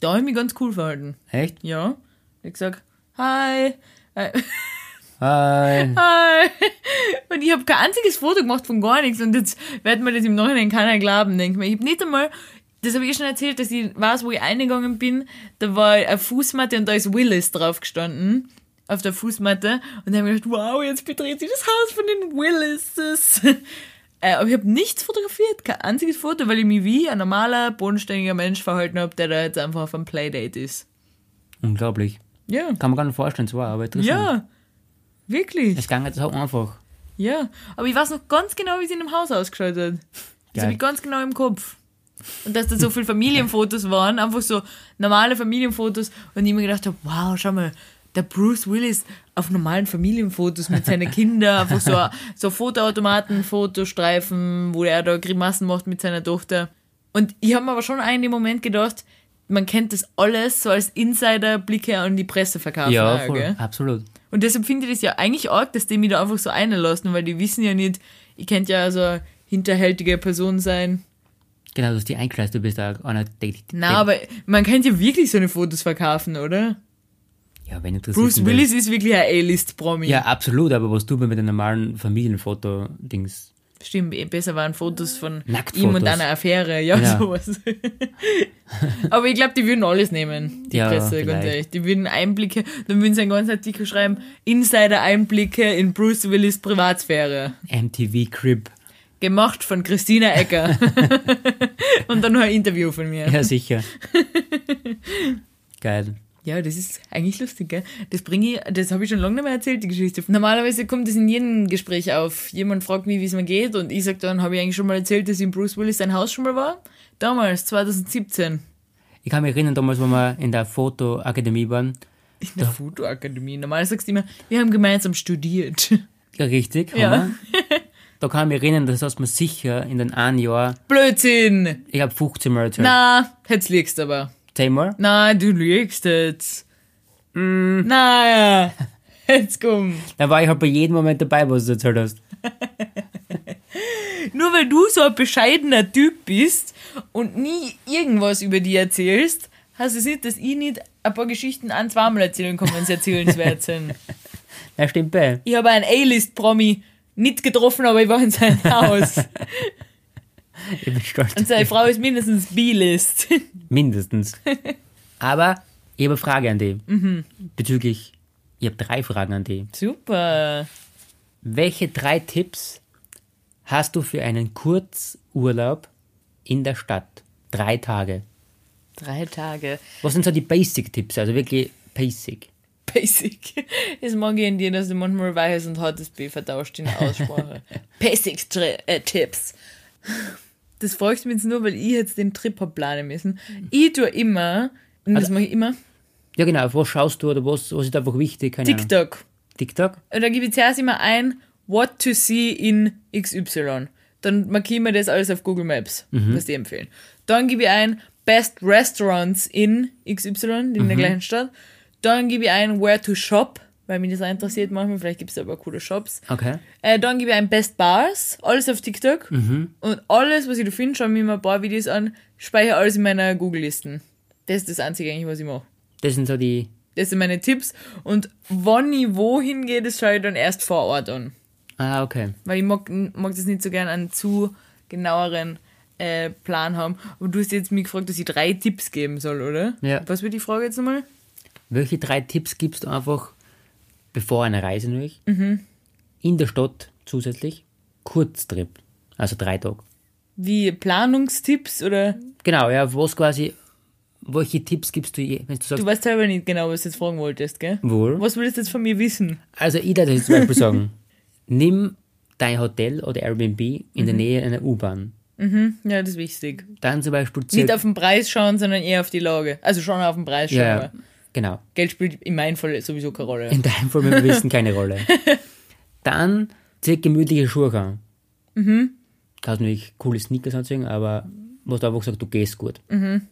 Da habe ich mich ganz cool verhalten. Echt? Ja. Ich gesagt, hi. Hi. Hi. [LAUGHS] Hi. Und ich habe kein einziges Foto gemacht von gar nichts. Und jetzt wird mir das im Nachhinein keiner glauben, denke ich mir. Ich habe nicht einmal, das habe ich eh schon erzählt, dass ich weiß, wo ich eingegangen bin. Da war eine Fußmatte und da ist Willis drauf gestanden. Auf der Fußmatte. Und dann habe ich gedacht, wow, jetzt betritt sie das Haus von den Willises. Äh, aber ich habe nichts fotografiert, kein einziges Foto, weil ich mich wie ein normaler, bodenständiger Mensch verhalten habe, der da jetzt einfach auf einem Playdate ist. Unglaublich. Ja. Kann man gar nicht vorstellen, so aber interessant. Ja. Wirklich. Es ging jetzt so einfach. Ja, aber ich weiß noch ganz genau, wie es in dem Haus ausgeschaut hat. Das habe ich ganz genau im Kopf. Und dass da so viele Familienfotos waren, einfach so normale Familienfotos und ich mir gedacht habe, wow, schau mal, der Bruce Willis auf normalen Familienfotos mit seinen Kindern, einfach so, so Fotoautomaten, Fotostreifen, wo er da Grimassen macht mit seiner Tochter. Und ich habe mir aber schon einen Moment gedacht, man kennt das alles so als Insider-Blicke an die Presse verkaufen. Ja, voll. gell? Absolut. Und deshalb finde ich das ja eigentlich arg, dass die mich da einfach so einlassen, weil die wissen ja nicht, ich könnte ja so eine hinterhältige Person sein. Genau, dass die eingeschleust, du bist da einer. Na, aber man könnte ja wirklich so eine Fotos verkaufen, oder? Ja, wenn interessiert Bruce Willis ist wirklich ein A-List-Promi. Ja, absolut, aber was du mit einem normalen Familienfoto-Dings. Stimmt, eh, besser waren Fotos von Nacktfotos. ihm und einer Affäre, ja, Ja. sowas. [LAUGHS] Aber ich glaube, die würden alles nehmen, die Ja, Presse, ganz ehrlich. Die würden Einblicke, dann würden sie einen ganzen Artikel schreiben, Insider-Einblicke in Bruce Willis Privatsphäre. MTV Crib. Gemacht von Christina Ecker. [LAUGHS] und dann noch ein Interview von mir. Ja, sicher. [LAUGHS] Geil. Ja, das ist eigentlich lustig, gell? Das bringe ich, das habe ich schon lange nicht mehr erzählt, die Geschichte. Normalerweise kommt das in jedem Gespräch auf. Jemand fragt mich, wie es mir geht, und ich sage dann, habe ich eigentlich schon mal erzählt, dass in Bruce Willis sein Haus schon mal war? Damals, 2017. Ich kann mich erinnern, damals, wo wir in der Fotoakademie waren. In der Fotoakademie. Normal sagst du immer, wir haben gemeinsam studiert. Ja, richtig. Ja. Haben wir. Da kann ich mich erinnern, das hast du mir sicher in den einen Jahr, Blödsinn! ich habe 15 Mal erzählt. Na, jetzt liegst du aber. Zehnmal? Na, du lügst jetzt. Mm. Na, [LAUGHS] jetzt komm. Da war ich halt bei jedem Moment dabei, was du erzählt hast. [LAUGHS] Nur weil du so ein bescheidener Typ bist und nie irgendwas über die erzählst, heißt es nicht, dass ich nicht ein paar Geschichten an zweimal erzählen kann, wenn sie erzählenswert sind. [LAUGHS] Ja, stimmt bei. Ich habe einen A-List-Promi nicht getroffen, aber ich war in seinem Haus. Ich bin stolz. Und seine Frau ist mindestens B-List. [LAUGHS] Mindestens. Aber ich habe eine Frage an dich. Mhm. Bezüglich, ich habe drei Fragen an dich. Super. Welche drei Tipps hast du für einen Kurzurlaub in der Stadt? Drei Tage. Drei Tage. Was sind so die Basic-Tipps? Also wirklich Basic. Basic. [LAUGHS] Das mag ich in dir, dass du manchmal weiches und hartes B vertauscht in der Aussprache. [LAUGHS] Basic-Tipps. Das fragst du mich jetzt nur, weil ich jetzt den Trip hab planen müssen. Ich tue immer, und das mache ich immer, Ja genau, auf was schaust du oder was, was ist einfach wichtig? Keine Ahnung. TikTok. TikTok? Und da gebe ich zuerst immer ein, what to see in XY. Dann markiere ich mir das alles auf Google Maps, was die empfehlen. Dann gebe ich ein, best restaurants in XY, in der gleichen Stadt. Dann gebe ich ein, where to shop, weil mich das auch interessiert manchmal, vielleicht gibt es aber coole Shops. Okay. Äh, dann gebe ich ein Best Bars, alles auf TikTok. Und alles, was ich da finde, schaue ich mir mal ein paar Videos an, speichere alles in meiner Google-Listen. Das ist das Einzige eigentlich, was ich mache. Das sind so die. Das sind meine Tipps. Und wann ich wohin gehe, das schaue ich dann erst vor Ort an. Ah, okay. Weil ich mag, mag das nicht so gern einen zu genaueren äh, Plan haben. Aber du hast jetzt mich gefragt, dass ich drei Tipps geben soll, oder? Ja. Was wird die Frage jetzt nochmal? Welche drei Tipps gibst du einfach, bevor einer Reise natürlich, Mhm. in der Stadt zusätzlich? Kurztrip. Also drei Tage. Wie Planungstipps oder? Genau, ja, was quasi, welche Tipps gibst du, je- wenn du sagst, Du weißt selber nicht genau, was du jetzt fragen wolltest, gell? wohl? Was willst du jetzt von mir wissen? Also ich würde jetzt zum Beispiel [LAUGHS] sagen, nimm dein Hotel oder Airbnb in Mhm. der Nähe einer U-Bahn. Ja, das ist wichtig. Dann zum Beispiel Nicht auf den Preis schauen, sondern eher auf die Lage. Also schon auf den Preis schauen. ja, aber genau. Geld spielt in meinem Fall sowieso keine Rolle. In deinem Fall, wir wissen, keine Rolle. [LAUGHS] Dann zieh gemütliche Schuhe an. Mhm. Kannst natürlich coole Sneakers anziehen, aber was du einfach gesagt, du gehst gut. Mhm.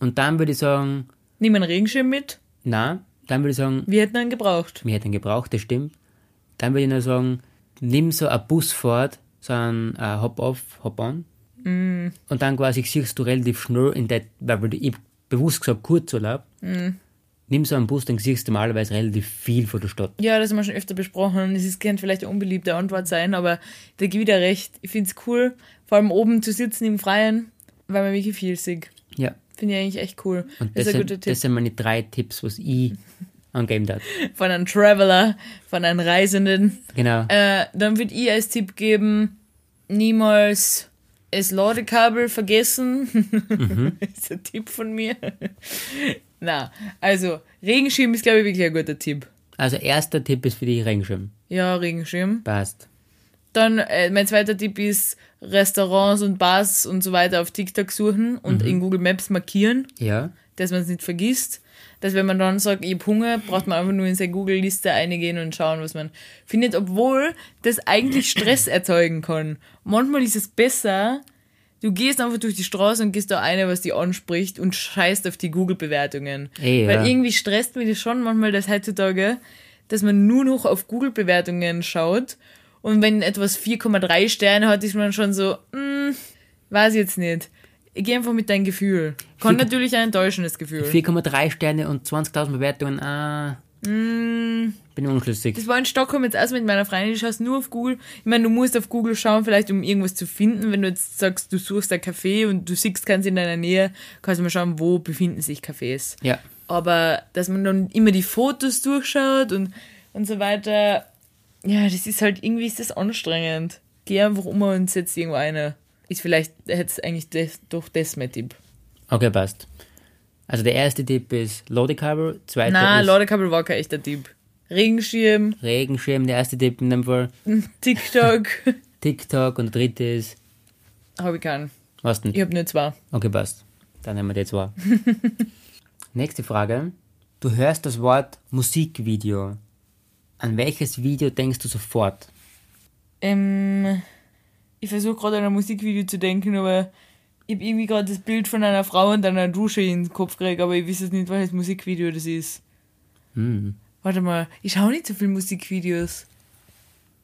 Und dann würde ich sagen, Nimm einen Regenschirm mit. na, Dann würde ich sagen, Wir hätten einen gebraucht. wir hätten ihn gebraucht, das stimmt. Dann würde ich nur sagen, nimm so eine Busfahrt, so ein äh, Hop-off, Hop-on. Mm. Und dann quasi siehst du relativ schnell in der, weil ich bewusst gesagt Kurzurlaub, Mm. Nimm so einen Bus, dann siehst du normalerweise relativ viel von der Stadt. Ja, das haben wir schon öfter besprochen. Ist, könnte vielleicht eine unbeliebte Antwort sein, aber da gebe ich dir recht. Ich finde es cool, vor allem oben zu sitzen im Freien, weil man wirklich viel sieht. Ja. Finde ich eigentlich echt cool. Und das das, ist ein sind, guter Tipp. das sind meine drei Tipps, was ich [LAUGHS] angeben darf. Von einem Traveler, von einem Reisenden. Genau. Äh, dann würde ich als Tipp geben, niemals das Ladekabel vergessen. [LAUGHS] das ist ein Tipp von mir. Na, also Regenschirm ist, glaube ich, wirklich ein guter Tipp. Also erster Tipp ist für die Regenschirm. Ja, Regenschirm. Passt. Dann äh, mein zweiter Tipp ist Restaurants und Bars und so weiter auf TikTok suchen und in Google Maps markieren, Ja. dass man es nicht vergisst. Dass wenn man dann sagt, ich hab Hunger, braucht man einfach nur in seine Google-Liste eingehen und schauen, was man findet, obwohl das eigentlich Stress erzeugen kann. Manchmal ist es besser, du gehst einfach durch die Straße und gehst da eine, was dich anspricht und scheißt auf die Google-Bewertungen. Eh, ja. Weil irgendwie stresst mich das schon manchmal, dass heutzutage, dass man nur noch auf Google-Bewertungen schaut und wenn etwas 4,3 Sterne hat, ist man schon so, hm, weiß ich jetzt nicht. Ich gehe einfach mit deinem Gefühl. Kann Vier- natürlich ein enttäuschendes Gefühl. 4,3 Sterne und 20.000 Bewertungen. Ah. Bin unschlüssig. Das war in Stockholm jetzt erst mit meiner Freundin, die schaust nur auf Google. Ich meine, du musst auf Google schauen, vielleicht um irgendwas zu finden. Wenn du jetzt sagst, du suchst ein Café und du siehst keins in deiner Nähe, kannst du mal schauen, wo befinden sich Cafés. Ja. Aber dass man dann immer die Fotos durchschaut und, und so weiter, ja, das ist halt, irgendwie ist das anstrengend. Geh einfach um und setz irgendwo eine. Ist vielleicht, hätte eigentlich das, doch das mein Tipp. Okay, passt. Also der erste Tipp ist Ladekabel, zweiter Na, ist Ladekabel war kein echter Tipp. Regenschirm, Regenschirm, der erste Tipp in dem Fall. [LAUGHS] TikTok, [LAUGHS] TikTok und der dritte ist, habe ich keinen. was denn? Ich habe nur zwei. Okay, passt. Dann nehmen wir die zwei. [LAUGHS] Nächste Frage. Du hörst das Wort Musikvideo. An welches Video denkst du sofort? Ähm, ich versuche gerade an ein Musikvideo zu denken, aber ich habe irgendwie gerade das Bild von einer Frau und einer Dusche in den Kopf gekriegt, aber ich weiß jetzt nicht, welches Musikvideo das ist. Hm. Warte mal, ich schaue nicht so viele Musikvideos.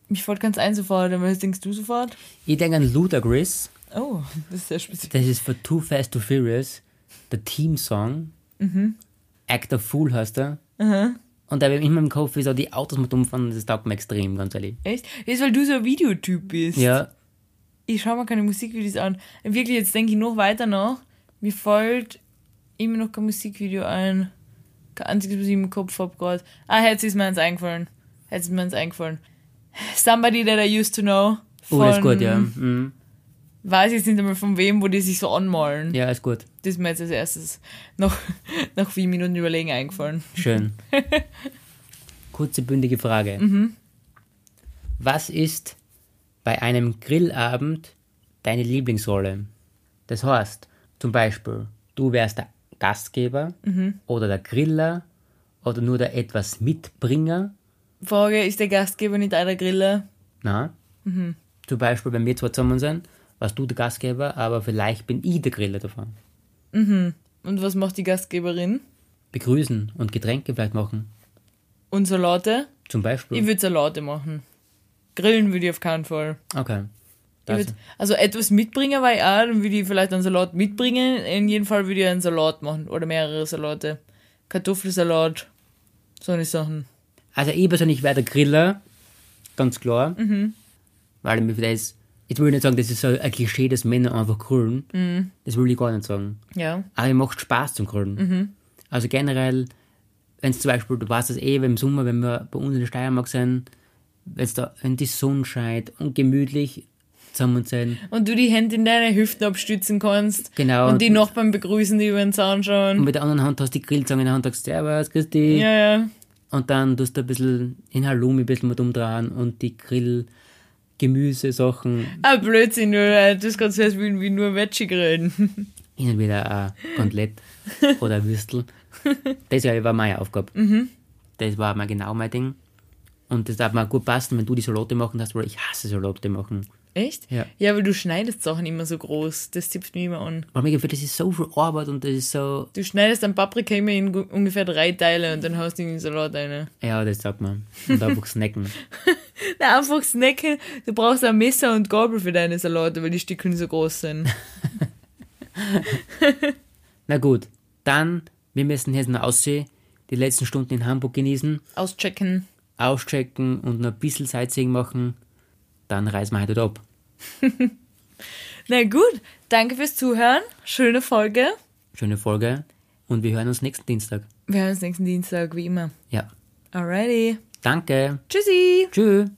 Mich fällt ganz ein sofort, aber was denkst du sofort? Ich denke an Ludacris. Oh, das ist sehr speziell. Das ist für Too Fast, Too Furious. Der Team-Song. Act of Fool heißt er. Und da habe ich immer im Kopf, wie so die Autos mit umfahren. Das taugt mir extrem, ganz ehrlich. Echt? Das ist, weil du so ein Videotyp bist. Ja, Ich schaue mir keine Musikvideos an. Wirklich, jetzt denke ich noch weiter nach. Mir fällt immer noch kein Musikvideo ein. Kein einziges, was ich im Kopf habe gerade. Ah, jetzt ist mir eins eingefallen. Jetzt ist mir eins eingefallen. Somebody that I used to know. oh, das ist gut, ja. Mhm. Weiß ich jetzt nicht einmal von wem, wo die sich so anmalen. Ja, ist gut. Das ist mir jetzt als erstes nach, [LAUGHS] nach vier Minuten Überlegen eingefallen. Schön. [LAUGHS] Kurze, bündige Frage. Was ist bei einem Grillabend deine Lieblingsrolle? Das heißt, zum Beispiel, du wärst der Gastgeber oder der Griller oder nur der etwas Mitbringer. Frage, ist der Gastgeber nicht der Griller? Na? Zum Beispiel, wenn wir zwei zusammen sind, warst du der Gastgeber, aber vielleicht bin ich der Griller davon. Und was macht die Gastgeberin? Begrüßen und Getränke vielleicht machen. Und Salate? Zum Beispiel. Ich würde Salate machen. Grillen würde ich auf keinen Fall. okay. Ich würd, also etwas mitbringen war ich auch, dann würde ich vielleicht einen Salat mitbringen. In jedem Fall würde ich einen Salat machen oder mehrere Salate. Kartoffelsalat, so eine Sachen. Also ich persönlich wäre der Griller, ganz klar. Weil mir das, ich will nicht sagen, das ist so ein Klischee, dass Männer einfach grillen. Das will ich gar nicht sagen. Ja. Aber mir macht Spaß zum Grillen. Also generell, wenn es zum Beispiel, du weißt das eh, im Sommer, wenn wir bei uns in der Steiermark sind, wenn's da, wenn die Sonne scheint und gemütlich zusammen sind. Und du die Hände in deine Hüften abstützen kannst. Genau. Und die Nachbarn begrüßen, die über den Zaun Und schauen. mit der anderen Hand hast du die Grillzange in der Hand, sagst Servus, grüß dich. Ja, ja. Und dann tust du ein bisschen in Halloumi ein bisschen mit umdrehen und die Grill, Gemüsesachen, Ah, Blödsinn, äh, das kannst du als würden wir nur Veggie grillen. [LAUGHS] hin und wieder ein Kotelett oder ein Würstel. [LAUGHS] Das war meine Aufgabe. Das war mal genau mein Ding. Und das darf mir gut passen, wenn du die Salate machen hast, weil ich hasse Salate machen. Echt? Ja. Ja, weil du schneidest Sachen immer so groß. Das zipft mich immer an. Aber mir gefällt, das ist so viel Arbeit und das ist so. Du schneidest dann Paprika immer in ungefähr drei Teile und dann haust du in den Salat rein. Ja, das sagt man. Und einfach snacken. [LAUGHS] Na, einfach snacken. Du brauchst ein Messer und Gabel für deine Salate, weil die Stückchen so groß sind. [LAUGHS] Na gut, dann, wir müssen jetzt noch aussehen, die letzten Stunden in Hamburg genießen, Auschecken. Auschecken und noch ein bisschen Sightseeing machen. Dann reisen wir heute ab. [LAUGHS] Na gut, danke fürs Zuhören. Schöne Folge. Schöne Folge und wir hören uns nächsten Dienstag. Wir hören uns nächsten Dienstag, wie immer. Ja. Alrighty. Danke. Tschüssi. Tschüss.